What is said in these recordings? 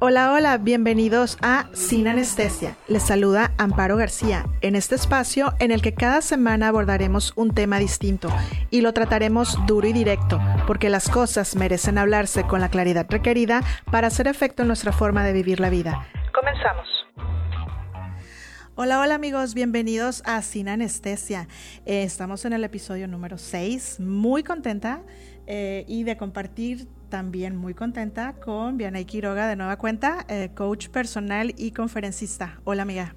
Hola, hola, bienvenidos a Sin Anestesia. Les saluda Amparo García en este espacio en el que cada semana abordaremos un tema distinto y lo trataremos duro y directo, porque las cosas merecen hablarse con la claridad requerida para hacer efecto en nuestra forma de vivir la vida. Comenzamos. Hola, hola amigos, bienvenidos a Sin Anestesia. Eh, estamos en el episodio número 6, muy contenta eh, y de compartir también muy contenta con Vianey Quiroga de nueva cuenta, eh, coach personal y conferencista. Hola amiga.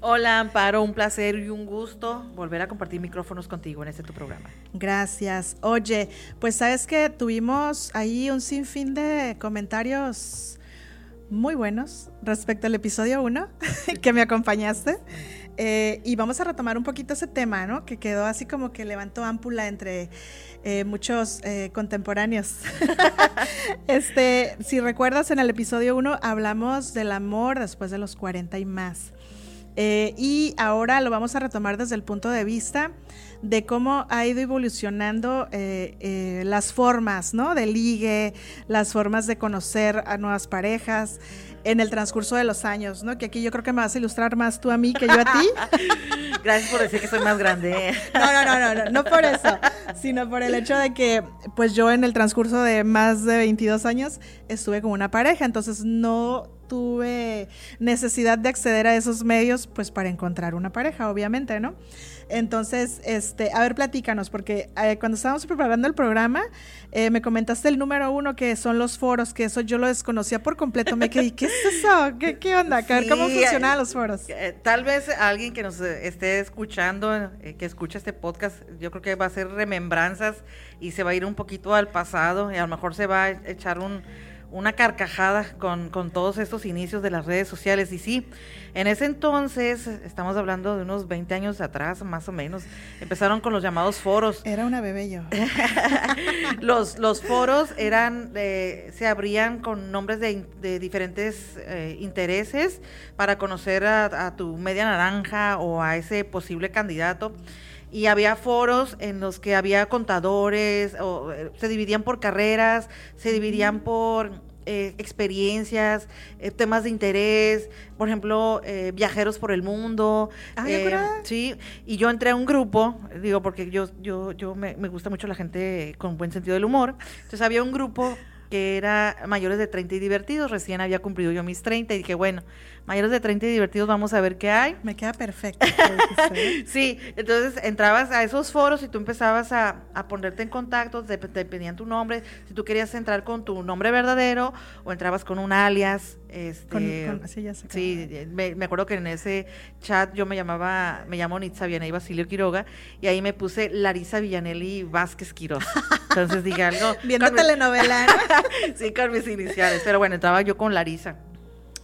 Hola Amparo, un placer y un gusto volver a compartir micrófonos contigo en este tu programa. Gracias. Oye, pues sabes que tuvimos ahí un sinfín de comentarios muy buenos respecto al episodio 1 que me acompañaste. Eh, y vamos a retomar un poquito ese tema, ¿no? Que quedó así como que levantó ámpula entre eh, muchos eh, contemporáneos. este, si recuerdas, en el episodio 1 hablamos del amor después de los 40 y más. y ahora lo vamos a retomar desde el punto de vista de cómo ha ido evolucionando las formas, ¿no? De ligue, las formas de conocer a nuevas parejas, en el transcurso de los años, ¿no? Que aquí yo creo que me vas a ilustrar más tú a mí que yo a ti. Gracias por decir que soy más grande. No, no, no, no, no, no por eso, sino por el hecho de que, pues yo en el transcurso de más de 22 años estuve con una pareja, entonces no tuve necesidad de acceder a esos medios, pues para encontrar una pareja, obviamente, ¿no? Entonces, este, a ver, platícanos, porque eh, cuando estábamos preparando el programa, eh, me comentaste el número uno, que son los foros, que eso yo lo desconocía por completo. Me quedé, ¿qué es eso? ¿Qué, qué onda? ¿Cómo funcionan los foros? Eh, tal vez alguien que nos esté escuchando, que escucha este podcast, yo creo que va a hacer remembranzas y se va a ir un poquito al pasado y a lo mejor se va a echar un una carcajada con, con, todos estos inicios de las redes sociales. Y sí, en ese entonces, estamos hablando de unos 20 años atrás, más o menos, empezaron con los llamados foros. Era una bebé yo. los, los foros eran, se abrían con nombres de, de diferentes eh, intereses para conocer a, a tu media naranja o a ese posible candidato y había foros en los que había contadores, o, eh, se dividían por carreras, se dividían por eh, experiencias, eh, temas de interés, por ejemplo, viajeros por el mundo. Ah, sí, y yo entré a un grupo, digo, porque yo, yo, yo me, me gusta mucho la gente con buen sentido del humor. Entonces había un grupo que era mayores de 30 y divertidos. Recién había cumplido yo mis 30 y dije, bueno, mayores de 30 y divertidos, vamos a ver qué hay. Me queda perfecto. sí, entonces entrabas a esos foros y tú empezabas a, ponerte en contacto, te, pedían tu nombre, si tú querías entrar con tu nombre verdadero o entrabas con un alias. Este, sí, me, acuerdo que en ese chat yo me llamaba, me llamo Nitza Vianey Basilio Quiroga y ahí me puse Larisa Villanelli Vázquez Quiroz. Entonces dije algo. Viendo telenovela. sí, con mis iniciales. Pero bueno, entraba yo con Larisa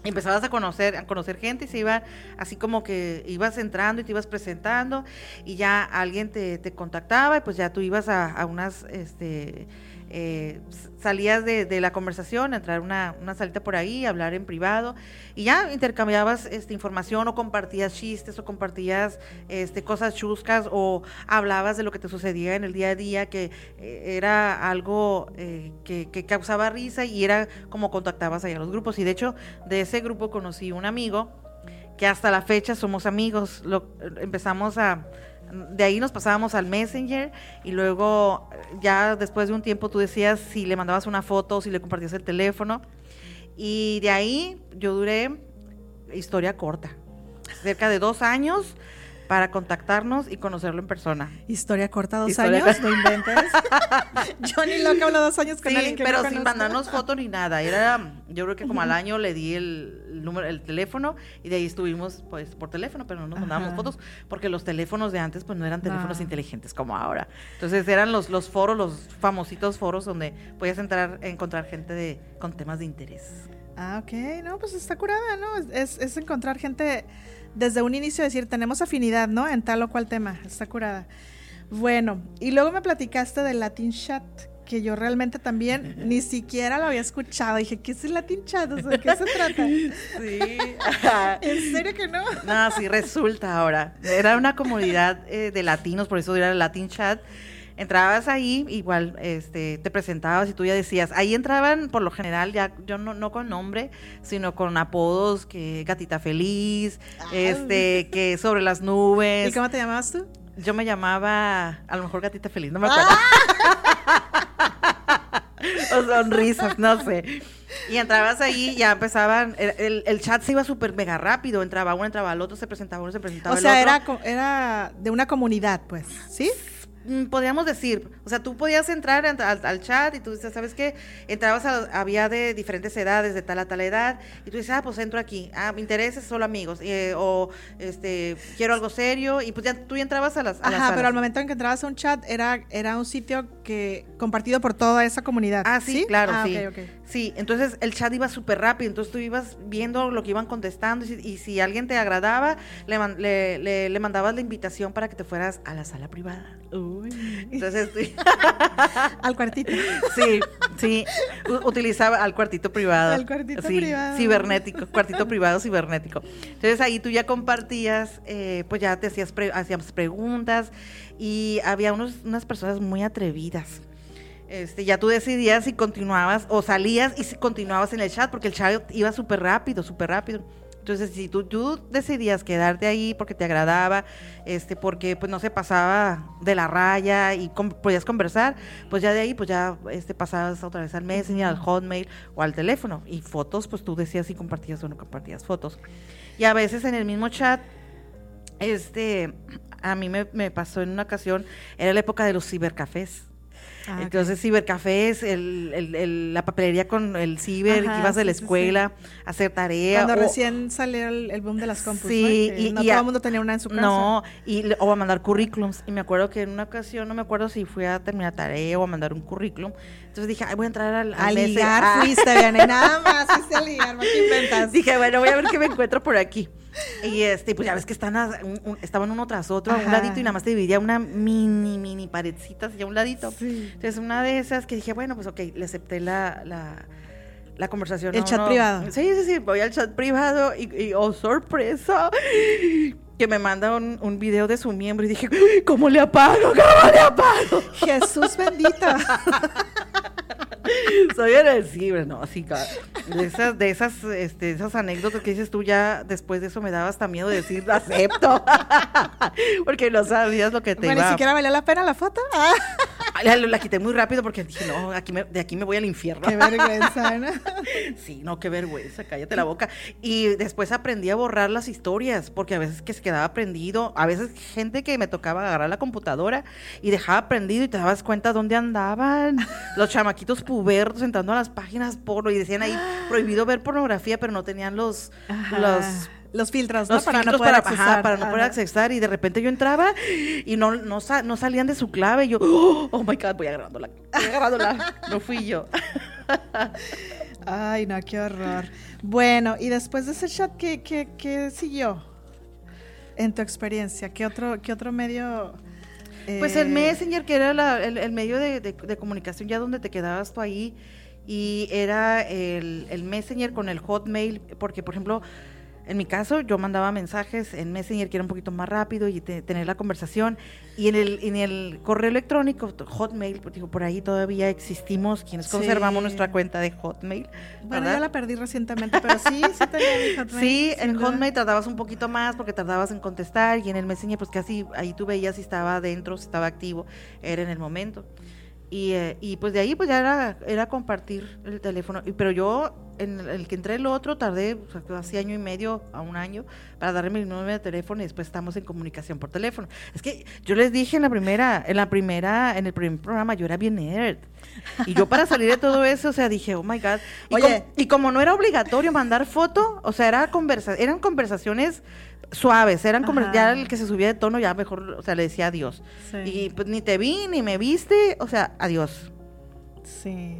empezabas a conocer, a conocer gente y se iba así como que ibas entrando y te ibas presentando y ya alguien te, te contactaba y pues ya tú ibas a, a unas este eh, salías de, la conversación, entrar una, una salita por ahí, hablar en privado y ya intercambiabas este, información o compartías chistes o compartías este, cosas chuscas o hablabas de lo que te sucedía en el día a día, que eh, era algo eh, que, que, causaba risa y era como contactabas ahí a los grupos. Y de hecho, de ese grupo conocí un amigo que hasta la fecha somos amigos. Lo, empezamos a de ahí nos pasábamos al Messenger y luego ya después de un tiempo tú decías si le mandabas una foto si le compartías el teléfono. Y de ahí yo duré, historia corta, cerca de dos años para contactarnos y conocerlo en persona. Historia corta, dos años, no inventes. yo ni loca hablo dos años con alguien que pero sin mandarnos foto ni nada. Era, yo creo que como al año le di el, número, el teléfono y de ahí estuvimos pues por teléfono, pero no nos mandábamos fotos porque los teléfonos de antes pues no eran teléfonos inteligentes como ahora. Entonces eran los, los foros, los famositos foros donde podías entrar, encontrar gente de, con temas de interés. Ah, ok, no, pues está curada, ¿no? Es, es encontrar gente desde un inicio decir, tenemos afinidad, ¿no? En tal o cual tema, está curada. Bueno, y luego me platicaste del Latin Chat, que yo realmente también ni siquiera lo había escuchado. Dije, ¿qué es el Latin Chat? O ¿de qué se trata? Sí. ¿En serio que no? No, sí resulta ahora. Era una comunidad eh, de latinos, por eso era el Latin Chat entrabas ahí, igual este, te presentabas y tú ya decías, ahí entraban por lo general, ya yo no, no con nombre, sino con apodos que Gatita Feliz, este, que sobre las nubes. ¿Y cómo te llamabas tú? Yo me llamaba, a lo mejor Gatita Feliz, no me acuerdo. o sonrisas, no sé. Y entrabas ahí, ya empezaban, el, el, chat se iba súper mega rápido, entraba uno, entraba el otro, se presentaba uno, se presentaba o el otro. O sea, era, era de una comunidad, pues, ¿sí? Mm, podríamos decir, o sea, tú podías entrar al, chat y tú dices, ¿sabes qué? Entrabas, había de diferentes edades, de tal a tal edad, y tú dices, ah, pues entro aquí, ah, me interesa, solo amigos, eh, o este, quiero algo serio, y pues ya tú ya entrabas a las. Ajá, pero al momento en que entrabas a un chat, era, era un sitio que compartido por toda esa comunidad. Ah, sí, claro, ah, sí. Sí, entonces el chat iba súper rápido, entonces tú ibas viendo lo que iban contestando, y, si alguien te agradaba, le, le, le mandabas la invitación para que te fueras a la sala privada. Entonces, al cuartito. Sí, sí. utilizaba al cuartito privado. Al cuartito privado. Cibernético, cuartito privado cibernético. Entonces ahí tú ya compartías, eh, pues ya te hacías hacíamos preguntas y había unos, unas personas muy atrevidas. Este, ya tú decidías si continuabas o salías y si continuabas en el chat, porque el chat iba súper rápido, súper rápido. Entonces, si tú, tú, decidías quedarte ahí porque te agradaba, este, porque pues no se pasaba de la raya y podías conversar, pues ya de ahí pues ya este, pasabas otra vez al Messenger, al Hotmail o al teléfono. Y fotos, pues tú decías si compartías o no compartías fotos. Y a veces en el mismo chat, este, a mí me, me pasó en una ocasión, era la época de los cibercafés. Ah, Entonces, cibercafés, el, el, la papelería con el ciber, ibas de la escuela a hacer tarea. Cuando recién salió el, boom de las compus, sí, y, no todo el mundo tenía una en su casa. No, y, o a mandar currículums. Y me acuerdo que en una ocasión, no me acuerdo si fui a terminar tarea o a mandar un currículum. Entonces dije, Ay, voy a entrar al, al a ligar, ah. fuiste, bien, nada más fuiste a ligar, ¿qué inventas? Dije, bueno, voy a ver qué me encuentro por aquí. Y este, pues ya ves que están estaban uno tras otro, a un ladito, y nada más te dividía una mini, mini paredcita así a un ladito. Entonces, una de esas que dije, bueno, pues ok, le acepté la, la, conversación. El chat privado. Sí, sí, sí, voy al chat privado y, oh, sorpresa, que me manda un, un, video de su miembro y dije, ¿cómo le apago? ¿Cómo le apago? Jesús bendito. Soy agresiva, no, así, de esas, de esas, este, esas anécdotas que dices tú ya, después de eso me daba hasta miedo de decir, acepto, porque no sabías lo que te bueno, ni siquiera valía la pena la foto. La, la, quité muy rápido porque dije, no, aquí de aquí me voy al infierno. Qué vergüenza, ¿no? sí, no, qué vergüenza, cállate la boca. Y después aprendí a borrar las historias, porque a veces que se quedaba prendido, a veces gente que me tocaba agarrar la computadora y dejaba prendido y te dabas cuenta dónde andaban los chamaquitos pubertos entrando a las páginas porno y decían ahí prohibido ver pornografía, pero no tenían los, los los filtros, ¿no? para no poder accesar. para no poder accesar. Y de repente yo entraba y no, no, no salían de su clave. Y yo, oh, my God, voy agarrándola. Voy agarrándola. no fui yo. Ay, no, qué horror. Bueno, y después de ese chat, ¿qué, qué, qué siguió en tu experiencia? ¿Qué otro, qué otro medio...? Pues el eh, Messenger, que era el, medio de, de, comunicación ya donde te quedabas tú ahí, y era el, el Messenger con el Hotmail, porque por ejemplo, en mi caso, yo mandaba mensajes en Messenger que era un poquito más rápido y tener la conversación. Y en el, en el correo electrónico, Hotmail, pues, digo, por ahí todavía existimos quienes conservamos nuestra cuenta de Hotmail. Bueno, ya la perdí recientemente, pero sí, sí tenía mi Hotmail. Sí, en Hotmail tardabas un poquito más porque tardabas en contestar y en el Messenger, pues casi ahí tú veías si estaba adentro, si estaba activo, era en el momento. Y, eh, y pues de ahí pues ya era, era compartir el teléfono. Pero yo en el que entré el otro tardé casi año y medio a un año para darle mi número de teléfono y después estamos en comunicación por teléfono. Es que yo les dije en la primera, en la primera, en el primer programa, yo era bien nerd. Y yo para salir de todo eso, o sea, dije, oh my God. Y, Oye, y como no era obligatorio mandar foto, o sea, era conversa eran conversaciones suaves, eran como ya el que se subía de tono, ya mejor, o sea, le decía adiós. Y pues ni te vi, ni me viste, o sea, adiós. Sí.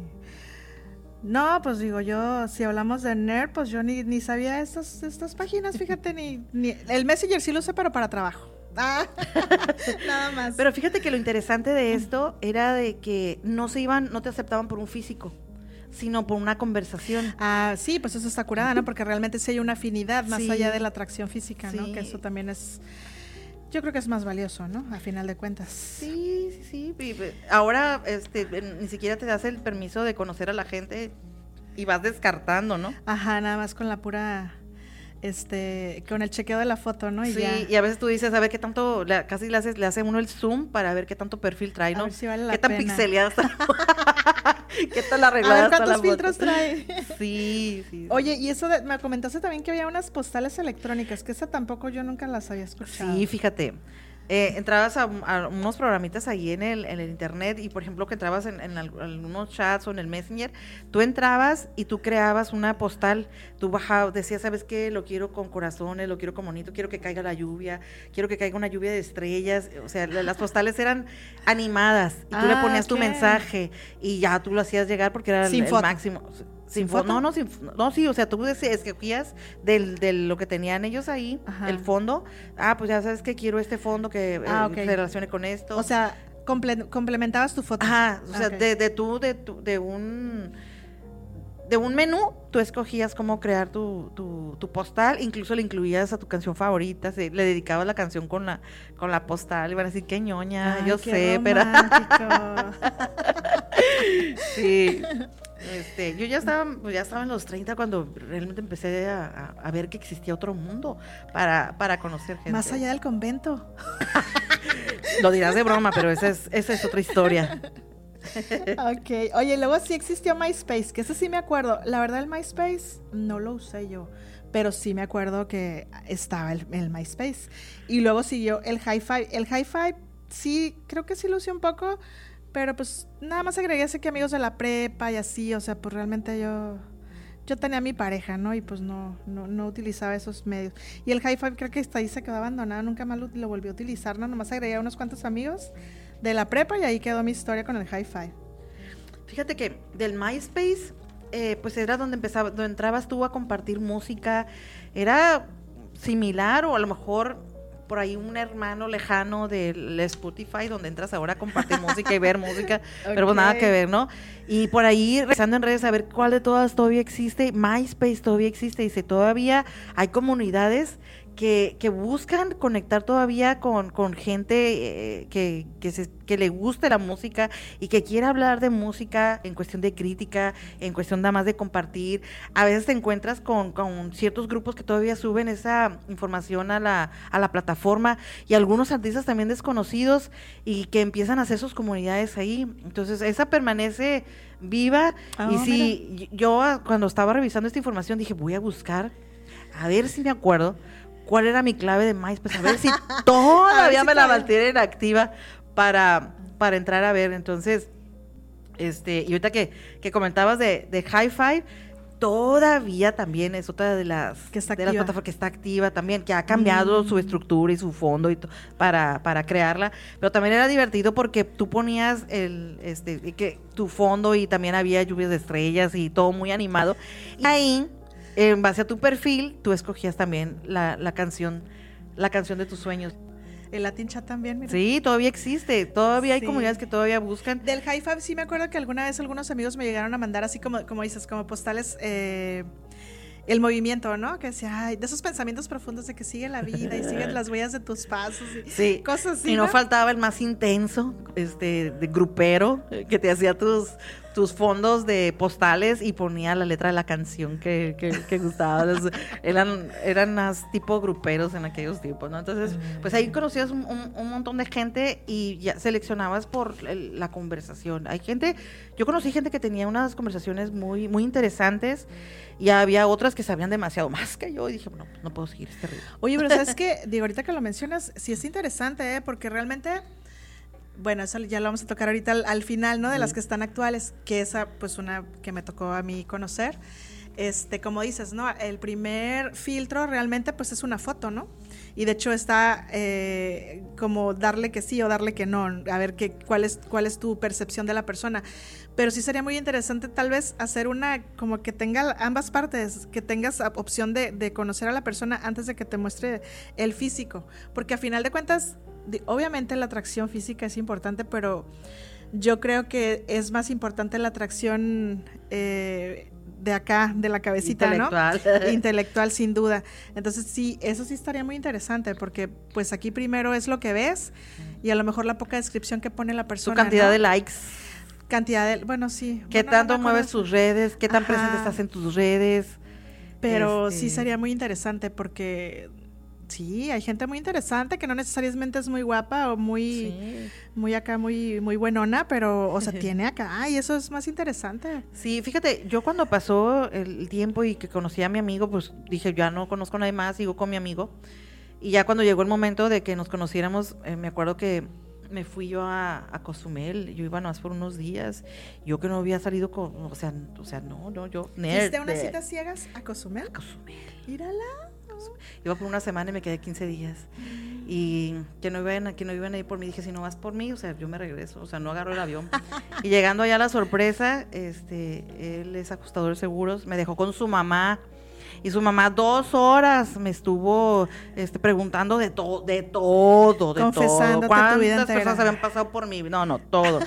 No, pues digo yo, si hablamos de nerd, pues yo ni, ni sabía estas, estas páginas, fíjate, ni, ni el Messenger sí lo sé, pero para trabajo. Ah, nada más. Pero fíjate que lo interesante de esto era de que no se iban, no te aceptaban por un físico sino por una conversación. Ah, sí, pues eso está curada, ¿no? Porque realmente sí hay una afinidad más allá de la atracción física, ¿no? Que eso también es Yo creo que es más valioso, ¿no? A final de cuentas. Sí, sí, sí. eh, Ahora este, ni siquiera te das el permiso de conocer a la gente y vas descartando, ¿no? Ajá, nada más con la pura, este, con el chequeo de la foto, ¿no? Y sí, ya. y a veces tú dices, a ver qué tanto, le- casi le, haces, le hace uno el zoom para ver qué tanto perfil trae, A ¿no? ver si vale la ¿Qué tan pixeleada está? ¿Qué tal A arreglada ver está cuántos filtros trae. Sí, sí. Oye, y eso de- me comentaste también que había unas postales electrónicas, que esa tampoco yo nunca las había escuchado. Sí, fíjate. Eh, entrabas a, a unos programitas ahí en el, en el internet y por ejemplo que entrabas en, en al- algunos chats o en el messenger, tú entrabas y tú creabas una postal, tú bajabas, decías, ¿sabes qué? Lo quiero con corazones, lo quiero con bonito, quiero que caiga la lluvia, quiero que caiga una lluvia de estrellas, o sea, la- las postales eran animadas y tú le Ah, ponías tu mensaje y ya tú lo hacías llegar porque era el- Sin el, máximo. Sin, ¿Sin foto. No, no, sin, no, sí, o sea, tú escogías del, de lo que tenían ellos ahí, Ajá. el fondo. Ah, pues ya sabes que quiero este fondo que eh, Ah, se relacione con esto. O sea, comple- complementabas tu foto. Ajá, o sea, de, de tú, de, tu- de un de un menú, tú escogías cómo crear tu, tu, tu postal, incluso le incluías a tu canción favorita, se- le dedicabas la canción con la, con la postal, iban a decir, qué ñoña, Ay, yo qué sé, pero sí. Este, yo ya estaba, ya estaba en los 30 cuando realmente empecé a, a- a ver que existía otro mundo para, para conocer gente. Más allá del convento. Lo dirás de broma, pero esa es, esa es otra historia. Ok. Oye, luego sí existió MySpace, que ese sí me acuerdo. La verdad, el MySpace no lo usé yo, pero sí me acuerdo que estaba el, MySpace. Y luego siguió el Hi-Fi. El Hi-Fi sí, creo que sí lo usé un poco, pero pues nada más agregué así que amigos de la prepa y así, o sea, pues realmente yo... Yo tenía mi pareja, ¿no? Y pues no, no, no utilizaba esos medios. Y el Hi-Fi creo que hasta ahí se quedó abandonado, nunca más lo, lo volví a utilizar, ¿no? Nomás agregué a unos cuantos amigos de la prepa y ahí quedó mi historia con el Hi-Fi. Fíjate que del MySpace, eh, pues era donde empezaba, donde entrabas tú a compartir música, era similar o a lo mejor por ahí un hermano lejano del Spotify donde entras ahora a compartir música y ver música, pero pues nada que ver, ¿no? Y por ahí, revisando en redes a ver cuál de todas todavía existe, MySpace todavía existe, dice, todavía hay comunidades que, que buscan conectar todavía con, con gente eh, que, que, se- que le guste la música y que quiera hablar de música en cuestión de crítica, en cuestión nada más de compartir. A veces te encuentras con, con ciertos grupos que todavía suben esa información a la, a la plataforma y algunos artistas también desconocidos y que empiezan a hacer sus comunidades ahí. Entonces, esa permanece viva Ah, y sí, yo ah, cuando estaba revisando esta información dije, voy a buscar, a ver si me acuerdo cuál era mi clave de MySpace, a ver si todavía si me la mantienen activa para, para entrar a ver. Entonces, este, y ahorita que, que comentabas de, de Hi-Fi, todavía también es otra de las, Que está de las plataformas que está activa también, que ha cambiado su Mm. estructura y su fondo y para, para crearla. Pero también era divertido porque tú ponías el, este, que tu fondo y también había lluvias de estrellas y todo muy animado. Y ahí, en base a tu perfil, tú escogías también la, la canción, la canción de tus sueños. El Latin Chat también, mira. Sí, todavía existe, todavía hay comunidades que todavía buscan. Del High Five sí me acuerdo que alguna vez algunos amigos me llegaron a mandar así como, como dices, como postales, eh, el movimiento, ¿no? Que decía, ay, de esos pensamientos profundos de que sigue la vida y siguen las huellas de tus pasos y Sí. cosas así. y no, faltaba el más intenso, este, de grupero, eh, que te hacía tus, tus fondos de postales y ponía la letra de la canción que, que, que gustaba. Eran, eran más tipo gruperos en aquellos tiempos, ¿no? Entonces, pues ahí conocías un, un- un montón de gente y ya seleccionabas por el- la conversación. Hay gente, yo conocí gente que tenía unas conversaciones muy, muy interesantes y había otras que sabían demasiado más que yo y dije, bueno, no puedo seguir este ritmo. Oye, pero ¿sabes qué? Digo, ahorita que lo mencionas, sí es interesante, ¿eh? Porque realmente, bueno, eso ya lo vamos a tocar ahorita al, al final, ¿no? De las que están actuales, que esa, pues una que me tocó a mí conocer. Este, como dices, ¿no? El primer filtro realmente, pues es una foto, ¿no? Y de hecho está eh, como darle que sí o darle que no, a ver qué, cuál, es, cuál es tu percepción de la persona. Pero sí sería muy interesante tal vez hacer una, como que tenga ambas partes, que tengas op- opción de, de conocer a la persona antes de que te muestre el físico. Porque a final de cuentas, obviamente la atracción física es importante, pero yo creo que es más importante la atracción eh, de acá, de la cabecita, Intelectual. ¿no? Intelectual, sin duda. Entonces, sí, eso sí estaría muy interesante, porque pues aquí primero es lo que ves y a lo mejor la poca descripción que pone la Su persona. cantidad ¿no? de likes. Cantidad de, bueno, sí. ¿Qué Bueno, tanto mueves tus redes? ¿Qué tan presente estás en tus redes? Pero Este- sí sería muy interesante porque sí, hay gente muy interesante que no necesariamente es muy guapa o muy, Sí. muy acá, muy, muy buenona, pero, o sea, tiene acá y eso es más interesante. Sí, fíjate, yo cuando pasó el tiempo y que conocí a mi amigo, pues dije, ya no conozco a nadie más, sigo con mi amigo. Y ya cuando llegó el momento de que nos conociéramos, eh, me acuerdo que me fui yo a, a Cozumel, yo iba nomás por unos días, yo que no había salido con, o sea, o sea, no, no, yo, nerd, ¿Fuiste a unas citas ciegas a Cozumel? Cozumel. Mírala. Iba por una semana y me quedé 15 días. Y que no iban que no iban a ir por mí. Dije, si no vas por mí, o sea, yo me regreso. O sea, no agarro el avión. y llegando allá a la sorpresa, este, él es ajustador de seguros, me dejó con su mamá. Y su mamá dos horas me estuvo este, preguntando de todo, de todo, de Confesándote todo. tu vida ¿Cuántas entera. personas habían pasado por mí? No, no, todo.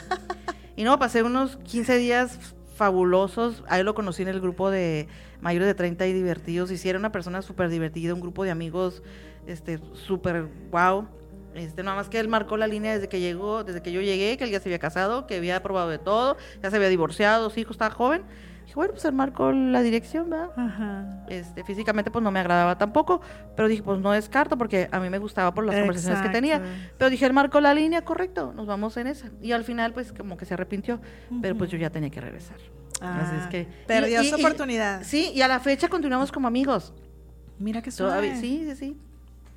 y no, pasé unos 15 días fabulosos. Ahí lo conocí en el grupo de mayores de 30 y divertidos. Y sí, era una persona súper divertida, un grupo de amigos este súper wow. Este, nada más que él marcó la línea desde que llegó, desde que yo llegué, que él ya se había casado, que había probado de todo, ya se había divorciado, dos hijos, estaba joven. Dije, bueno, pues él marcó la dirección, ¿verdad? Ajá. Este, físicamente pues no me agradaba tampoco, pero dije, pues no descarto porque a mí me gustaba por las conversaciones que tenía. Exacto. Pero dije, él marcó la línea, correcto, nos vamos en esa. Y al final pues como que se arrepintió, pero pues yo ya tenía que regresar. Así es Ah, que... Perdió y- su y- oportunidad. Sí, y a la fecha continuamos como amigos. Mira que Todavía, suave. sí, sí, sí.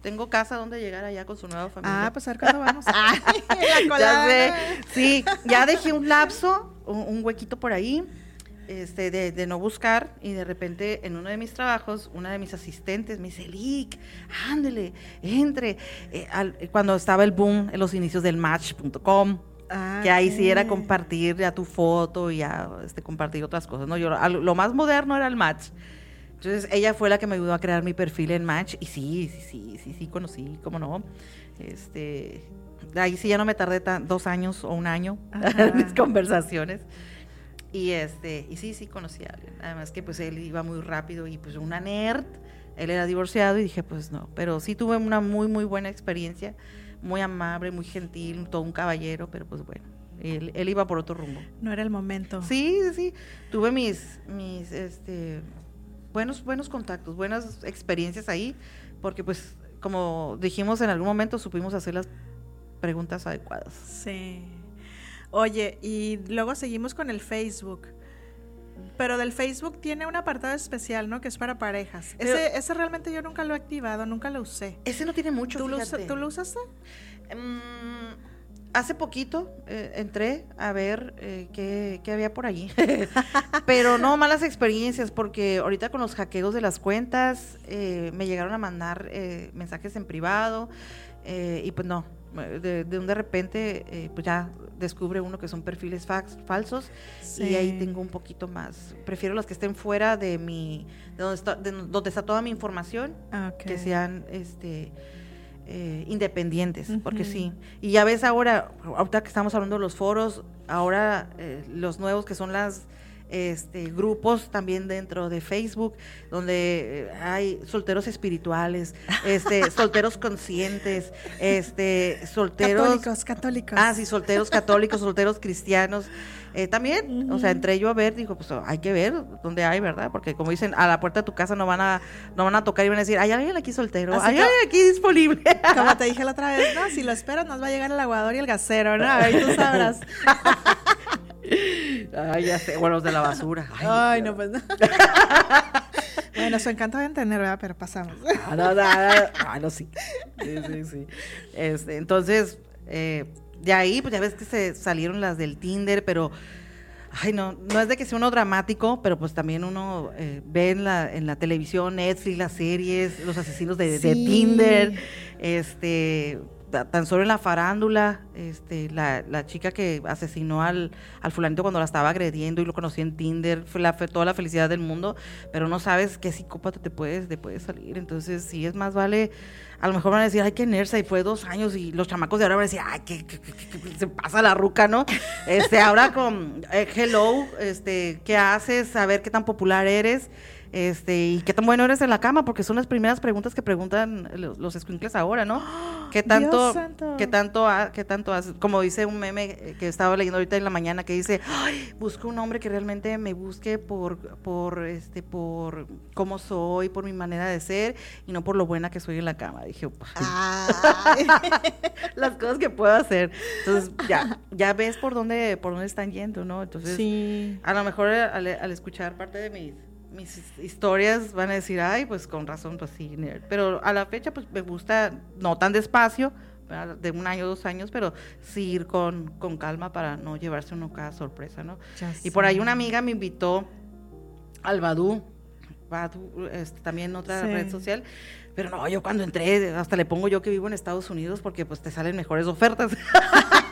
Tengo casa donde llegar allá con su nueva familia. Ah, pues a ver cuándo vamos. La ya sé. Sí, ya dejé un lapso, un, un huequito por ahí, este, de, de no buscar, y de repente en uno de mis trabajos, una de mis asistentes me dice, Lick, ándele, entre. Eh, al- cuando estaba el boom en los inicios del Match.com, Ah, que ahí sí era compartir ya tu foto y ya este, compartir otras cosas, ¿no? Yo, al- lo más moderno era el Match. Entonces ella fue la que me ayudó a crear mi perfil en Match y sí, sí, sí, sí, sí, conocí, cómo no. Este, ahí sí ya no me tardé tan- dos años o un año Ajá. en mis conversaciones. Y este, y sí, sí conocí a alguien. Además que pues él iba muy rápido y pues una nerd, él era divorciado y dije pues no, pero sí tuve una muy, muy buena experiencia, muy amable, muy gentil, todo un caballero, pero pues bueno, él, él iba por otro rumbo. No era el momento. Sí, sí, sí. Tuve mis, mis, este, buenos, buenos contactos, buenas experiencias ahí, porque pues, como dijimos en algún momento, supimos hacer las preguntas adecuadas. Sí. Oye, y luego seguimos con el Facebook. Pero del Facebook tiene un apartado especial, ¿no? Que es para parejas. Pero- ese, ese realmente yo nunca lo he activado, nunca lo usé. Ese no tiene mucho, ¿Tú lo, usa-. ¿Tú lo usaste? Mm, hace poquito eh, entré a ver eh, qué, qué había por allí. Pero no malas experiencias, porque ahorita con los hackeos de las cuentas eh, me llegaron a mandar eh, mensajes en privado eh, y pues no. De, de un de repente, eh, pues ya descubre uno que son perfiles fax- falsos y ahí Sí. tengo un poquito más. Prefiero los que estén fuera de mi, de donde está, de donde está toda mi información Ah, ok. que sean este eh, independientes, porque sí. Y ya ves ahora, ahorita que estamos hablando de los foros, ahora eh, los nuevos que son las este, grupos también dentro de Facebook, donde eh, hay solteros espirituales, este, solteros conscientes, este, solteros Católicos, católicos. Ah, sí, solteros católicos, solteros cristianos. Eh, también, o sea, entré yo a ver, dijo, pues hay que ver dónde hay, ¿verdad? Porque como dicen, a la puerta de tu casa no van a, no van a tocar y van a decir, hay alguien aquí soltero, Así hay que- alguien aquí disponible. Como te dije la otra vez, no, si lo esperas nos va a llegar el aguador y el gasero, ¿no? Ahí tú sabrás. Ay, ya sé, bueno, los de la basura. Ay, no, pues no. bueno, su encanto deben tener, ¿verdad? Pero pasamos. Ah, no, no, no, ah, no, sí. Sí, sí, sí. Este, entonces, eh, de ahí, pues ya ves que se salieron las del Tinder, pero, ay, no, no es de que sea uno dramático, pero pues también uno eh, ve en la, en la televisión, Netflix, las series, los asesinos de, de. Tinder, este, tan solo en la farándula, este, la, la chica que asesinó al, al fulanito cuando la estaba agrediendo y lo conocí en Tinder, fue, la, toda la felicidad del mundo, pero no sabes qué psicópata te puedes, te puedes salir. Entonces, sí es más vale, a lo mejor van a decir, ay, qué nersa, y fue dos años, y los chamacos de ahora van a decir, ay, que, se pasa la ruca, ¿no? Este, ahora con eh, hello, este, ¿qué haces? A ver qué tan popular eres. Este, y qué tan bueno eres en la cama, porque son las primeras preguntas que preguntan los, los ahora, ¿no? ¿Qué tanto, qué tanto, qué tanto haces? Como dice un meme que estaba leyendo ahorita en la mañana que dice, Ay, busco un hombre que realmente me busque por, por, este, por cómo soy, por mi manera de ser y no por lo buena que soy en la cama. Dije, las cosas que puedo hacer. Entonces, ya, ya ves por dónde, por dónde están yendo, ¿no? Entonces, a lo mejor al, al escuchar parte de mis mis historias van a decir, ay, pues con razón, pues sí, pero a la fecha pues me gusta, no tan despacio, de un año, dos años, pero sí ir con, con calma para no llevarse uno cada sorpresa, ¿no? y por ahí una amiga me invitó al Badu, Badu este, también otra red social, pero no, yo cuando entré, hasta le pongo yo que vivo en Estados Unidos porque pues te salen mejores ofertas.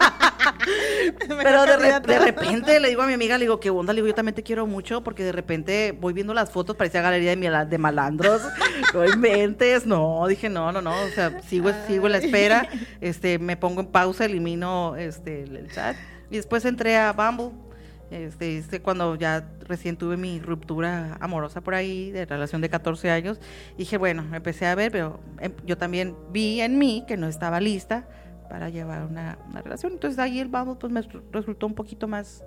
Pero de, repente le digo a mi amiga, le digo, ¿qué onda? Le digo, yo también te quiero mucho porque de repente voy viendo las fotos, parecía galería de, de malandros. no inventes, no, dije, no, no, no, o sea, sigo, sigo la espera, este, me pongo en pausa, elimino este, el chat. Y después entré a Bumble, este, este, cuando ya recién tuve mi ruptura amorosa por ahí, de relación de 14 años, dije, bueno, empecé a ver, pero em, yo también vi en mí que no estaba lista para llevar una, relación. Entonces ahí el vamos pues me resultó un poquito más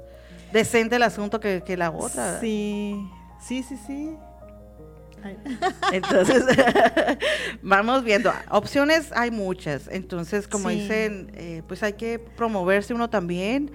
decente el asunto que, la otra. Sí, sí, sí, sí. Entonces, vamos viendo. Opciones hay muchas. Entonces, como dicen, eh, pues hay que promoverse uno también.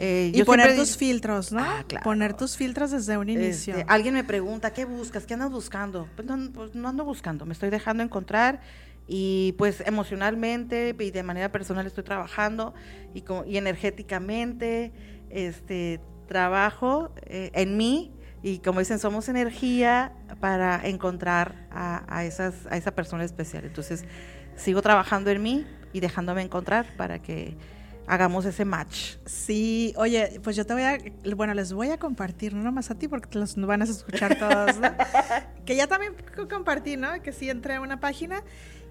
Eh, y poner tus filtros, ¿no? Ah, poner tus filtros desde un este, inicio. alguien me pregunta, ¿qué buscas? ¿Qué andas buscando? Pues no, pues no ando buscando, me estoy dejando encontrar y pues emocionalmente y de manera personal estoy trabajando y, y energéticamente este, trabajo eh, en mí y como dicen, somos energía para encontrar a, a, esas, a esa persona especial. Entonces, sigo trabajando en mí y dejándome encontrar para que hagamos ese match. Sí, oye, pues yo te voy a, bueno, les voy a compartir, no nomás a ti porque te los van a escuchar todos, que ya también compartí, ¿no? Que sí entré a una página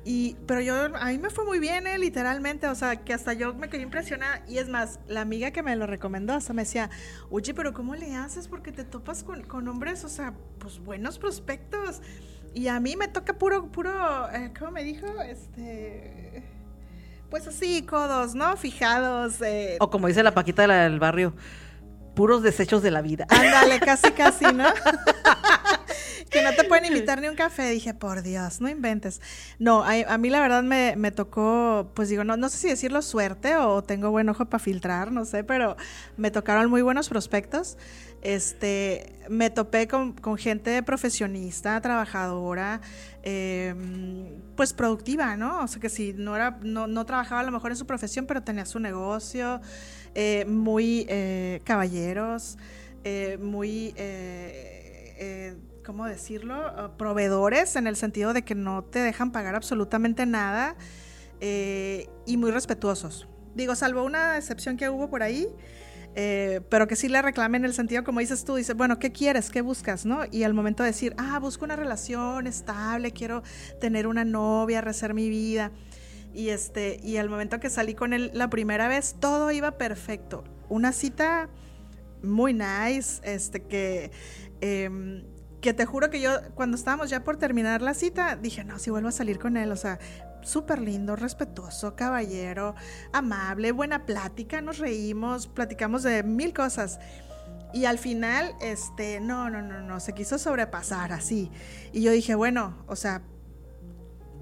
y, pero yo, a mí me fue muy bien, ¿eh? literalmente, o sea, que hasta yo me quedé impresionada. Y es más, la amiga que me lo recomendó, hasta me decía, oye, pero ¿cómo le haces? Porque te topas con, hombres, o sea, pues buenos prospectos. Y a mí me toca puro, puro, eh, ¿cómo me dijo? Este, pues así, codos, ¿no? Fijados. Eh. O como dice la Paquita del barrio, puros desechos de la vida. Ándale, casi, casi, ¿no? que no te pueden invitar ni un café. Dije, por Dios, no inventes. No, a, mí la verdad me, me, tocó, pues digo, no, no sé si decirlo suerte o tengo buen ojo para filtrar, no sé, pero me tocaron muy buenos prospectos. Este, me topé con, con gente profesionista, trabajadora, em, pues productiva, ¿no? O sea que si no era, no, no, trabajaba a lo mejor en su profesión, pero tenía su negocio, eh, muy eh, caballeros, eh, muy ¿cómo decirlo? Proveedores en el sentido de que no te dejan pagar absolutamente nada eh, y muy respetuosos. Digo, salvo una excepción que hubo por ahí, eh, pero que sí le reclamen en el sentido, como dices tú, dices, bueno, ¿qué quieres? ¿Qué buscas? ¿no? Y al momento de decir, ah, busco una relación estable, quiero tener una novia, rehacer mi vida. Y, este, y al momento que salí con él la primera vez, todo iba perfecto. Una cita muy nice, este, que... Em, que te juro que yo cuando estábamos ya por terminar la cita, dije, no, si vuelvo a salir con él, o sea, súper lindo, respetuoso, caballero, amable, buena plática, nos reímos, platicamos de mil cosas. Y al final, este, no, no, no, no, se quiso sobrepasar así. Y yo dije, bueno, o sea,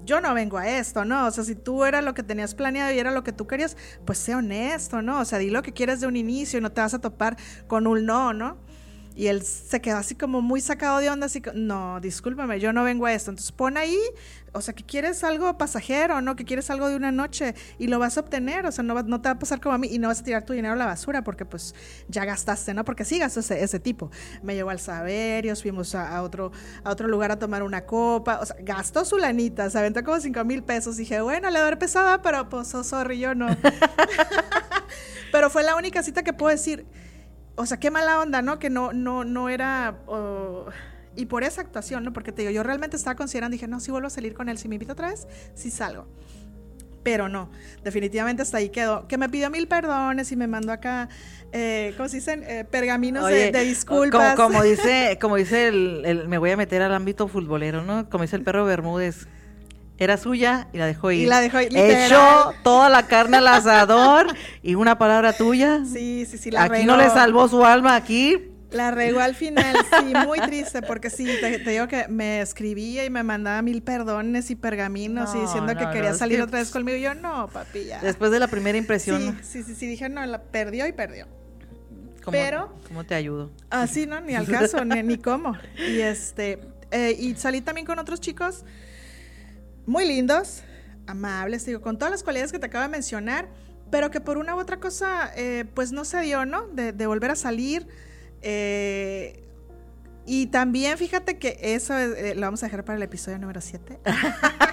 yo no vengo a esto, ¿no? O sea, si tú era lo que tenías planeado y era lo que tú querías, pues sé honesto, ¿no? O sea, di lo que quieres de un inicio y no te vas a topar con un no, ¿no? Y él se quedó así como muy sacado de onda, así que, no, discúlpame, yo no vengo a esto. Entonces pon ahí, o sea, que quieres algo pasajero, ¿no? Que quieres algo de una noche y lo vas a obtener, o sea, no, no te va a pasar como a mí y no vas a tirar tu dinero a la basura porque pues ya gastaste, ¿no? Porque sí ese, ese tipo. Me llevó al Saberios, fuimos a, otro, a otro lugar a tomar una copa, o sea, gastó su lanita, se aventó como 5 mil pesos. Dije, bueno, le daré pesada, pero pues, oh, sorry, yo no. pero fue la única cita que puedo decir o sea, qué mala onda, ¿no? Que no, no, no era... y por esa actuación, ¿no? Porque te digo, yo realmente estaba considerando, dije, no, si vuelvo a salir con él, si me invita otra vez, sí salgo. Pero no, definitivamente hasta ahí quedó. Que me pidió mil perdones y me mandó acá, eh, ¿cómo se dicen? Eh, pergaminos de, disculpas. Como, dice, como dice el, me voy a meter al ámbito futbolero, ¿no? Como dice el perro Bermúdez, era suya y la dejó ir. Y la dejó ir. Echó toda la carne al asador y una palabra tuya. Sí, sí, sí. La aquí no le salvó su alma, aquí. La regó al final, sí, muy triste, porque sí, te, digo que me escribía y me mandaba mil perdones y pergaminos y diciendo que quería salir otra vez conmigo. Y yo, no, papi, ya. Después de la primera impresión. Sí, sí, sí, sí, dije, no, la perdió y perdió. ¿Cómo, Pero. ¿Cómo te ayudo? Así, ¿no? Ni al caso, ni, ni cómo. Y este. Eh, y salí también con otros chicos muy lindos, amables, digo, con todas las cualidades que te acabo de mencionar, pero que por una u otra cosa, eh, pues no se dio, ¿no? De, volver a salir. Eh, y también fíjate que eso eh, lo vamos a dejar para el episodio número 7.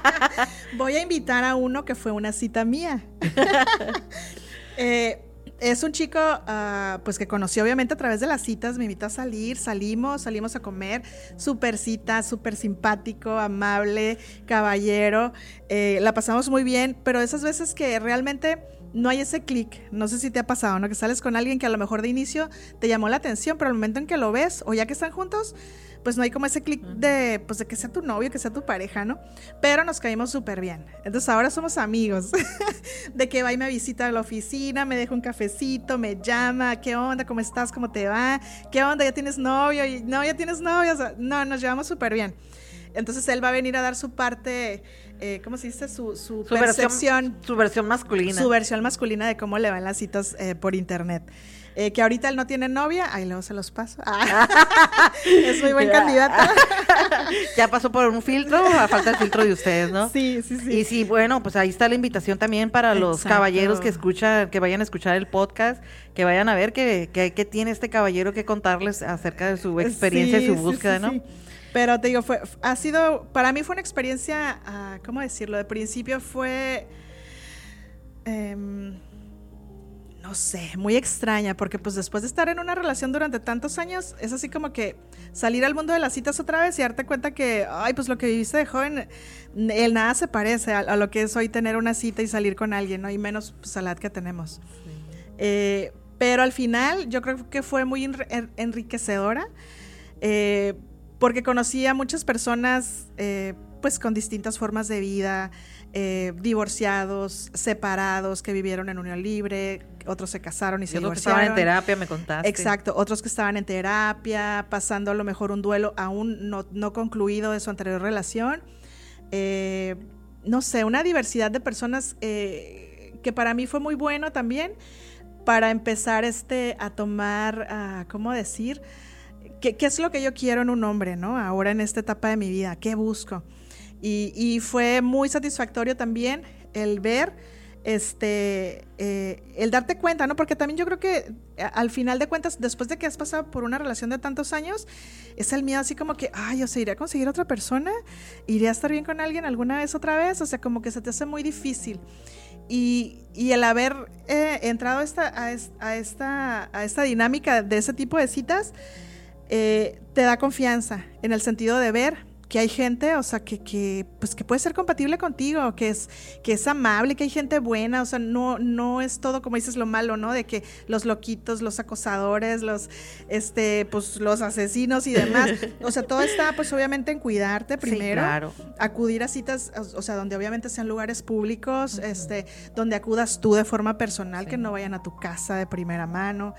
Voy a invitar a uno que fue una cita mía. es un chico, uh, pues que conocí obviamente a través de las citas, me invitó a salir, salimos, salimos a comer, súper cita, súper simpático, amable, caballero, eh, la pasamos muy bien, pero esas veces que realmente no hay ese clic, no sé si te ha pasado, ¿no? Que sales con alguien que a lo mejor de inicio te llamó la atención, pero al momento en que lo ves o ya que están juntos, pues no hay como ese clic de, pues de que sea tu novio, que sea tu pareja, ¿no? Pero nos caímos súper bien. Entonces ahora somos amigos. de que va y me visita a la oficina, me deja un cafecito, me llama, ¿qué onda? ¿Cómo estás? ¿Cómo te va? ¿Qué onda? ¿Ya tienes novio? Y, no, ya tienes novio. no, nos llevamos súper bien. Entonces él va a venir a dar su parte, eh, ¿cómo se dice? Su, su, percepción. su versión masculina. Su versión masculina de cómo le van las citas eh, por internet. Eh, que ahorita él no tiene novia, ahí luego se los paso. Ah, es muy buen candidato. ya pasó por un filtro, a falta el filtro de ustedes, ¿no? Sí, sí, sí. Y sí, bueno, pues ahí está la invitación también para los caballeros que escuchan, que vayan a escuchar el podcast, que vayan a ver qué que, tiene este caballero que contarles acerca de su experiencia y su búsqueda, ¿no? Pero te digo, fue, ha sido, para mí fue una experiencia, ah, ¿cómo decirlo? De principio fue... Em, no sé, muy extraña, porque pues después de estar en una relación durante tantos años, es así como que salir al mundo de las citas otra vez y darte cuenta que, ay, pues lo que viviste de joven, el nada se parece a, lo que es hoy tener una cita y salir con alguien, ¿no? Y menos pues, a la edad que tenemos. Eh, pero al final yo creo que fue muy enriquecedora, eh, porque conocí a muchas personas, eh, pues con distintas formas de vida, divorciados, separados, que vivieron en unión libre, otros se casaron y, se divorciaron. que estaban en terapia, me contaste. Exacto, otros que estaban en terapia, pasando a lo mejor un duelo aún no, concluido de su anterior relación. Eh, no sé, una diversidad de personas eh, que para mí fue muy bueno también para empezar este a tomar, uh, ¿cómo decir? ¿Qué, ¿Qué, es lo que yo quiero en un hombre, no? Ahora en esta etapa de mi vida, ¿qué busco? Y, y fue muy satisfactorio también el ver este, eh, el darte cuenta, ¿no? Porque también yo creo que al final de cuentas, después de que has pasado por una relación de tantos años, es el miedo así como que, ay, o sea, iré a conseguir otra persona, iré a estar bien con alguien alguna vez otra vez, o sea, como que se te hace muy difícil. Y, el haber eh, entrado a esta, a, esta, a esta dinámica de ese tipo de citas, eh, te da confianza en el sentido de ver que hay gente, o sea, que, que, pues que puede ser compatible contigo, que es, que es amable, que hay gente buena, o sea, no, no es todo como dices lo malo, ¿no? De que los loquitos, los acosadores, los, este, pues los asesinos y demás. O sea, todo está, pues obviamente en cuidarte primero. claro. Acudir a citas, o sea, donde obviamente sean lugares públicos, este, donde acudas tú de forma personal, que no vayan a tu casa de primera mano.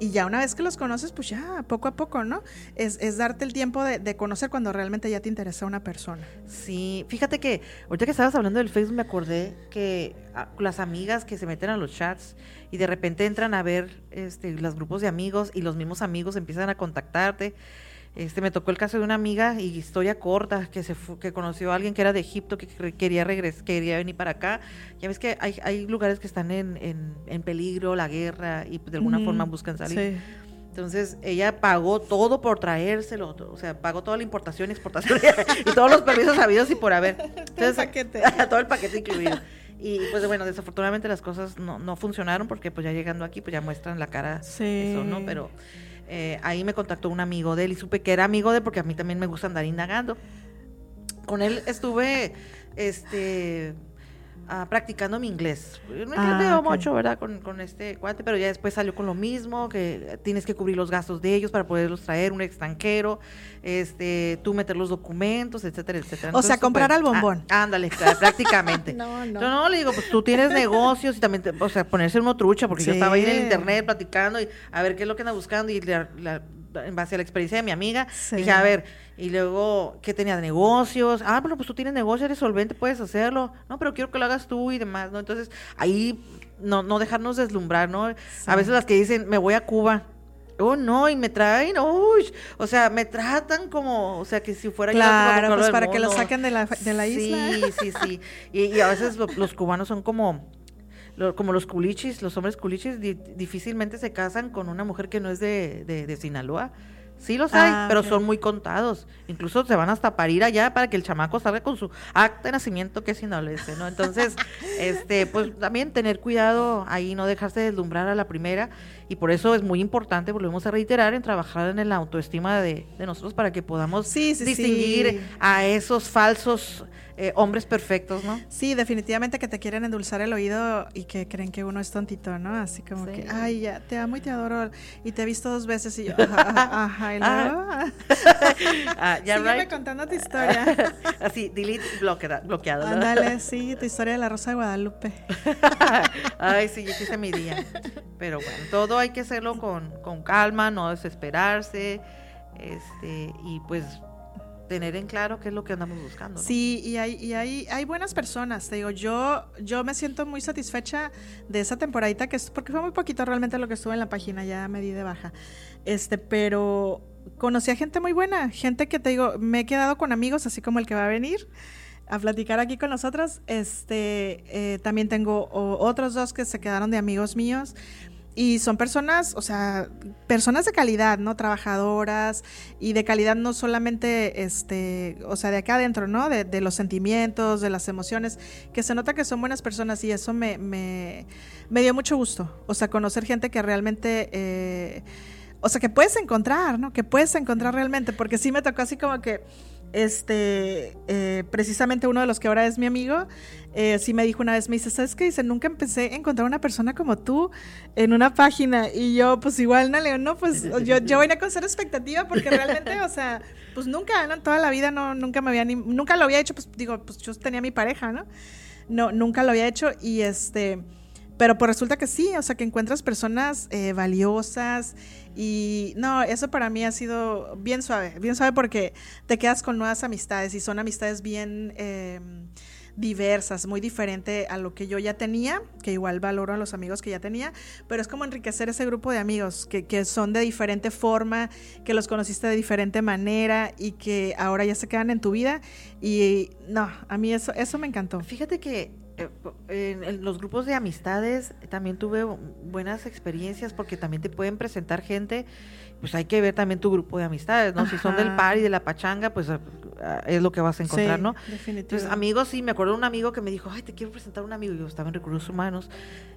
Y ya una vez que los conoces, pues ya, poco a poco, ¿no? Es, es darte el tiempo de, de, conocer cuando realmente ya te interesa una persona. Sí, fíjate que ahorita que estabas hablando del Facebook me acordé que ah, las amigas que se meten a los chats y de repente entran a ver este, los grupos de amigos y los mismos amigos empiezan a contactarte este, me tocó el caso de una amiga y historia corta que se que conoció a alguien que era de Egipto que quería regresar, quería venir para acá. Ya ves que hay, hay lugares que están en, en, peligro, la guerra y de alguna forma buscan salir. Entonces ella pagó todo por traérselo, o sea, pagó toda la importación, exportación y todos los permisos habidos y por haber. todo el paquete. todo el paquete incluido. Y pues bueno, desafortunadamente las cosas no, no funcionaron porque pues ya llegando aquí pues ya muestran la cara eso, ¿no? Pero eh, ahí me contactó un amigo de él y supe que era amigo de él porque a mí también me gusta andar indagando. Con él estuve, este, Ah, practicando mi inglés. Me ah, mucho, ¿verdad? Con, con, este cuate, pero ya después salió con lo mismo, que tienes que cubrir los gastos de ellos para poderlos traer, un extranjero, este, tú meter los documentos, etcétera, etcétera. o sea, comprar al bombón. Ah, ándale, prácticamente. no, no. Yo no le digo, pues tú tienes negocios y también, o sea, ponerse uno trucha, porque yo estaba ahí en el internet platicando y a ver qué es lo que anda buscando y la en base a la experiencia de mi amiga, dije, a ver, y luego, ¿qué tenía de negocios? Ah, bueno, pues tú tienes negocio, eres solvente, puedes hacerlo. No, pero quiero que lo hagas tú y demás, ¿no? Entonces, ahí no, no dejarnos deslumbrar, ¿no? A veces las que dicen, me voy a Cuba. Oh, no, y me traen, uy, o sea, me tratan como, o sea, que si fuera claro, yo pues para que lo saquen de la, de la isla. Sí, sí, sí. Y, a veces los cubanos son como, como los culichis, los hombres culichis difícilmente se casan con una mujer que no es de, de, Sinaloa. Sí los hay, ah, pero son muy contados. Incluso se van hasta parir allá para que el chamaco salga con su acta de nacimiento que es sinaloense, ¿no? Entonces, este, pues también tener cuidado ahí, no dejarse deslumbrar a la primera. Y por eso es muy importante, volvemos a reiterar, en trabajar en la autoestima de, de nosotros para que podamos distinguir a esos falsos eh, hombres perfectos, ¿no? Sí, definitivamente que te quieren endulzar el oído y que creen que uno es tontito, ¿no? Así como que, ay, ya, te amo y te adoro. Y te he visto dos veces y yo, ajá, ajá, y luego, ah. ah, ya Sígueme contando tu historia. Así, delete bloqueado. Ándale, sí, tu historia de la Rosa de Guadalupe. ay, sí, yo hice mi día. Pero bueno, todo hay que hacerlo con, con calma, no desesperarse. Este, y pues tener en claro qué es lo que andamos buscando. Sí, y hay, y hay, hay buenas personas, te digo, yo, yo me siento muy satisfecha de esa temporadita que es, porque fue muy poquito realmente lo que estuve en la página, ya me di de baja. Este, pero conocí a gente muy buena, gente que te digo, me he quedado con amigos, así como el que va a venir a platicar aquí con nosotros. Este, eh, también tengo otros dos que se quedaron de amigos míos. Y son personas, o sea, personas de calidad, ¿no? Trabajadoras y de calidad no solamente, este, o sea, de acá adentro, ¿no? De, de los sentimientos, de las emociones, que se nota que son buenas personas y eso me, me, dio mucho gusto. O sea, conocer gente que realmente... Eh, o sea, que puedes encontrar, ¿no? Que puedes encontrar realmente, porque sí me tocó así como que este, eh, precisamente uno de los que ahora es mi amigo, eh, sí me dijo una vez, me dice, ¿sabes qué? Dice, nunca empecé a encontrar una persona como tú en una página. Y yo, pues igual, no, León, no, pues yo, yo vine con cero expectativa porque realmente, o sea, pues nunca, ¿no? Toda la vida no, nunca me había, ni, nunca lo había hecho, pues digo, pues yo tenía mi pareja, ¿no? No, nunca lo había hecho y este pero pues resulta que sí, o sea, que encuentras personas eh, valiosas y no, eso para mí ha sido bien suave, bien suave porque te quedas con nuevas amistades y son amistades bien em, diversas, muy diferente a lo que yo ya tenía, que igual valoro a los amigos que ya tenía, pero es como enriquecer ese grupo de amigos que, que son de diferente forma, que los conociste de diferente manera y que ahora ya se quedan en tu vida y no, a mí eso, eso me encantó. Fíjate que eh, en, los grupos de amistades también tuve buenas experiencias porque también te pueden presentar gente, pues hay que ver también tu grupo de amistades, ¿no? Si son del par y de la pachanga, pues es lo que vas a encontrar, ¿no? Entonces, amigos, sí, me acuerdo de un amigo que me dijo, ay, te quiero presentar a un amigo, yo estaba en recursos humanos,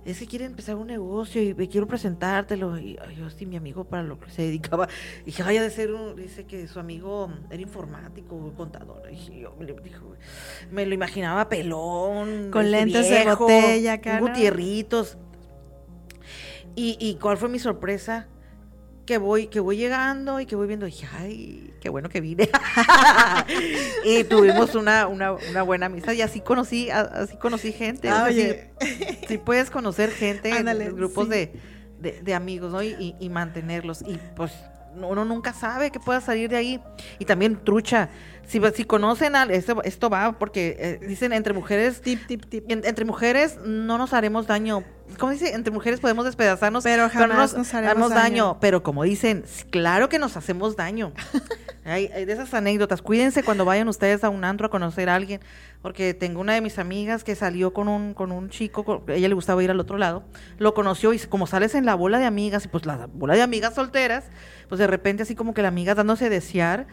es que quiere empezar un negocio y me quiero presentártelo, y yo, sí, mi amigo para lo que se dedicaba, y dije, vaya de ser un, dice que su amigo era informático, contador, y yo me, dijo, me lo imaginaba pelón, con este, lentes de botella, cara. Gutierritos. Y, y cuál fue mi sorpresa, que voy, que voy llegando y que voy viendo, y dije, ay, qué bueno que vine. y tuvimos una, una, una, buena amistad y así conocí, así conocí gente. Ah, oye. Si, puedes conocer gente en grupos de, de, de amigos, ¿no? Y, y- y mantenerlos. Y pues uno nunca sabe qué pueda salir de ahí. Y también trucha. Si, si conocen a esto, esto va porque eh, dicen entre mujeres Tip, tip, tip. en- entre mujeres no nos haremos daño. ¿Cómo dice? Entre mujeres podemos despedazarnos, Pero jamás nos haremos daño. Pero como dicen, claro que nos hacemos daño. hay, hay de esas anécdotas. Cuídense cuando vayan ustedes a un antro a conocer a alguien. Porque tengo una de mis amigas que salió con un, con un chico, con- a ella le gustaba ir al otro lado. Lo conoció y como sales en la bola de amigas, y pues la bola de amigas solteras, pues de repente así como que la amiga dándose a desear.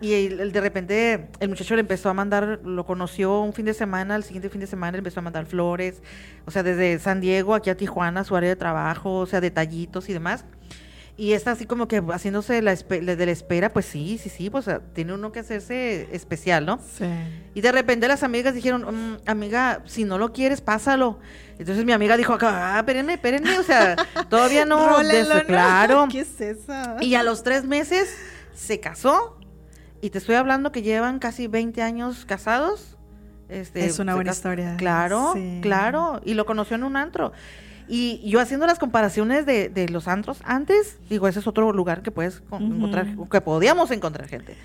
Y el- el- de repente el muchacho le empezó a mandar, lo conoció un fin de semana, el siguiente fin de semana le empezó a mandar flores, o sea, desde San Diego aquí a Tijuana, su área de trabajo, o sea, detallitos y demás. Y está así como que haciéndose la de la espera, pues sí, sí, sí, pues tiene uno que hacerse especial, ¿no? Sí. Y de repente las amigas dijeron, "Mm, amiga, si no lo quieres, pásalo. Entonces mi amiga dijo, ah, espérenme, espérenme, o sea, todavía no, Rólenlo, des- ¿no? claro. ¿Qué es eso? Y a los tres meses se casó. Y te estoy hablando que llevan casi 20 años casados. Este, Es una buena historia. Claro, Sí. claro. Y lo conoció en un antro. Y yo haciendo las comparaciones de, de los antros antes, digo, ese es otro lugar que puedes encontrar, que podíamos encontrar gente.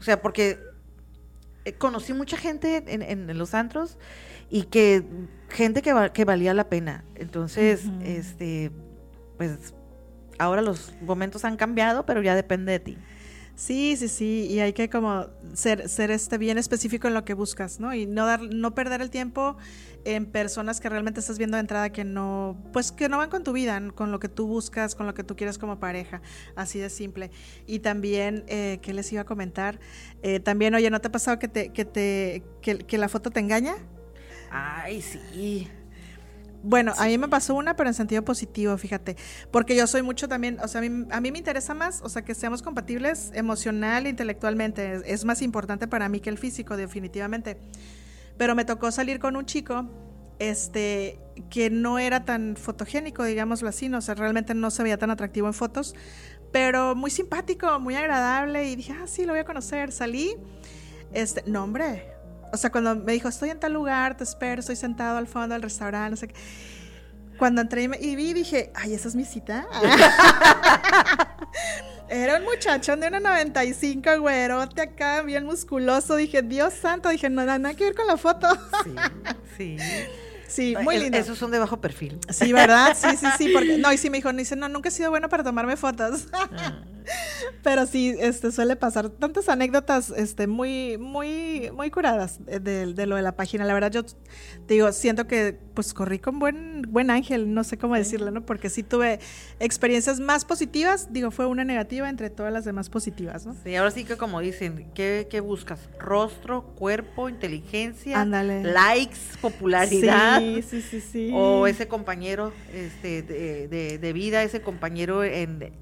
O sea, porque eh, conocí mucha gente en, en- en los antros y que gente que, va- que valía la pena. Entonces, este, pues ahora los momentos han cambiado, pero ya depende de ti. Sí, sí, sí, y hay que como ser, ser este bien específico en lo que buscas, ¿no? Y no dar, no perder el tiempo en personas que realmente estás viendo de entrada que no, pues que no van con tu vida, con lo que tú buscas, con lo que tú quieres como pareja, así de simple. Y también, eh, ¿qué les iba a comentar? Eh, también, oye, ¿no te ha pasado que te, que te, que, que la foto te engaña? Ay, sí. Bueno, a mí me pasó una, pero en sentido positivo, fíjate, porque yo soy mucho también, o sea, a mí, a mí me interesa más, o sea, que seamos compatibles emocional, intelectualmente, es, es más importante para mí que el físico, definitivamente. Pero me tocó salir con un chico, este, que no era tan fotogénico, digámoslo así, no, o sea, realmente no se veía tan atractivo en fotos, pero muy simpático, muy agradable, y dije, ah, sí, lo voy a conocer, salí, este, no, hombre, o sea, cuando me dijo, estoy en tal lugar, te espero, estoy sentado al fondo del restaurante, no sé qué. Cuando entré y, vi, dije, ay, ¿esa es mi cita? Era un muchachón de 1,95, güerote acá, bien musculoso. Dije, Dios santo, dije, no, nada que ver con la foto. Sí, sí. Sí, muy Es- lindo. Esos son de bajo perfil. Sí, ¿verdad? Sí, sí, sí. Porque, no, y sí me dijo, dice, no, nunca he sido bueno para tomarme fotos. Pero sí, este, suele pasar tantas anécdotas, este, muy, muy, muy curadas de, de- de lo de la página. La verdad, yo te digo, siento que, pues, corrí con buen, buen ángel, no sé cómo decirlo, ¿no? Porque sí tuve experiencias más positivas, digo, fue una negativa entre todas las demás positivas, ¿no? Sí, ahora sí que como dicen, ¿qué, qué buscas? Rostro, cuerpo, inteligencia, Ándale. likes, popularidad. Sí, sí, sí, sí. O ese compañero este, de, de- de vida, ese compañero en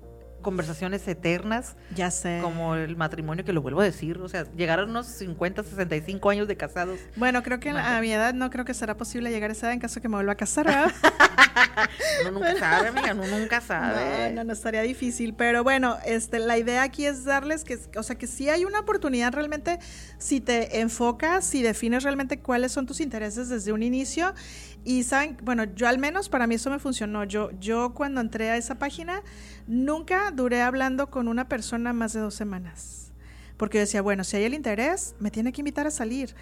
conversaciones eternas, Ya sé. como el matrimonio, que lo vuelvo a decir, o sea, llegar a unos 50, 65 años de casados. Bueno, creo que a mi edad no creo que será posible llegar a esa edad en caso que me vuelva a casar, ¿verdad? Uno nunca sabe, amiga, uno nunca sabe. No, no, no estaría difícil, pero bueno, este, la idea aquí es darles que, o sea, que si hay una oportunidad realmente, si te enfocas, si defines realmente cuáles son tus intereses desde un inicio y saben, bueno, yo al menos para mí eso me funcionó. Yo, yo cuando entré a esa página nunca duré hablando con una persona más de dos semanas, porque yo decía, bueno, si hay el interés, me tiene que invitar a salir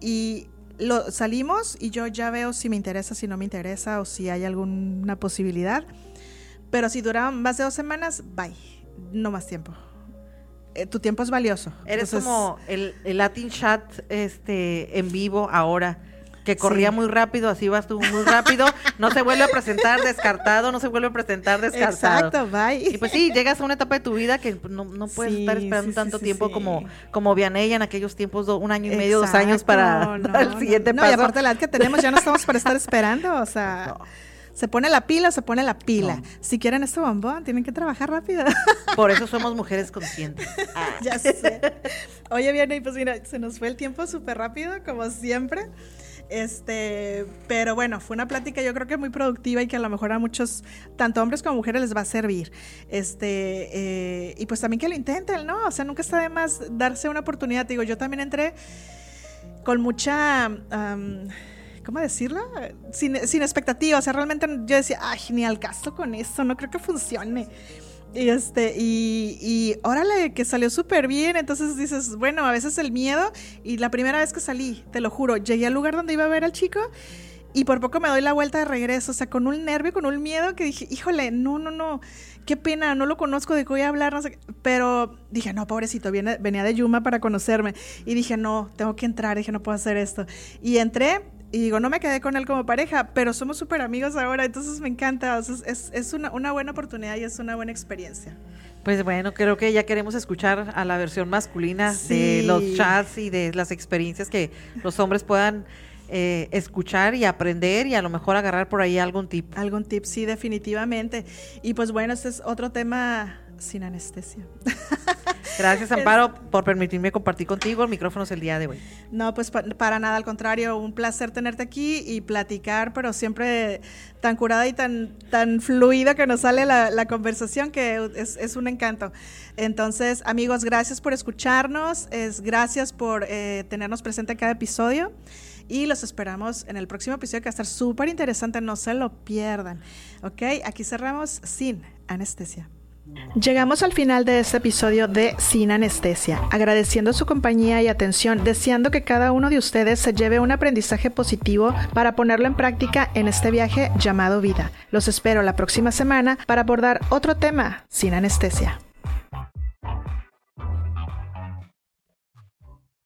y lo salimos y yo ya veo si me interesa, si no me interesa o si hay alguna posibilidad. Pero si duraban más de dos semanas, bye. No más tiempo. Eh, tu tiempo es valioso. Eres Entonces, como el, el Latin Chat este, en vivo ahora, que corría Sí. muy rápido, así vas tú muy rápido, no se vuelve a presentar descartado, no se vuelve a presentar descartado. Exacto, bye. Y pues sí, llegas a una etapa de tu vida que no, no puedes Sí, estar esperando sí, tanto tiempo como, como Vianella en aquellos tiempos, do- un año y medio, dos años para el siguiente no, paso. No, y aparte la edad que tenemos ya no estamos para estar esperando, o sea, se pone la pila, se pone la pila. No. Si quieren este bombón, tienen que trabajar rápido. Por eso somos mujeres conscientes. ya sé. Oye, bien, y pues mira, se nos fue el tiempo súper rápido, como siempre. Este, pero bueno, fue una plática yo creo que muy productiva y que a lo mejor a muchos, tanto hombres como mujeres, les va a servir. Este, eh, y pues también que lo intenten, ¿no? O sea, nunca está de más darse una oportunidad. Te digo, yo también entré con mucha, am, ¿cómo decirlo? Sin, sin expectativa, o sea, realmente yo decía, ay, ni al caso con esto, no creo que funcione. Y este, y, y órale, que salió súper bien. Entonces dices, bueno, a veces el miedo. Y la primera vez que salí, te lo juro, llegué al lugar donde iba a ver al chico. Y por poco me doy la vuelta de regreso, o sea, con un nervio, con un miedo que dije, híjole, no, no, no, qué pena, no lo conozco, de qué voy a hablar, no sé Pero dije, no, pobrecito, viene, venía de Yuma para conocerme. Y dije, no, tengo que entrar, dije, no puedo hacer esto. Y entré, y digo, no me quedé con él como pareja, pero somos súper amigos ahora, entonces me encanta, es, es una, una, buena oportunidad y es una buena experiencia. Pues bueno, creo que ya queremos escuchar a la versión masculina de los chats y de las experiencias que los hombres puedan eh, escuchar y aprender y a lo mejor agarrar por ahí algún tip. Algún tip, sí, definitivamente. Y pues bueno, este es otro tema sin anestesia. Gracias, Amparo, por permitirme compartir contigo el micrófono el día de hoy. No, pues para nada, al contrario, un placer tenerte aquí y platicar, pero siempre tan curada y tan, tan fluida que nos sale la, conversación, que es, un encanto. Entonces, amigos, gracias por escucharnos, es, gracias por eh, tenernos presente en cada episodio y los esperamos en el próximo episodio que va a estar súper interesante, no se lo pierdan. Ok, aquí cerramos sin anestesia. Llegamos al final de este episodio de Sin Anestesia, agradeciendo su compañía y atención, deseando que cada uno de ustedes se lleve un aprendizaje positivo para ponerlo en práctica en este viaje llamado vida. Los espero la próxima semana para abordar otro tema sin anestesia.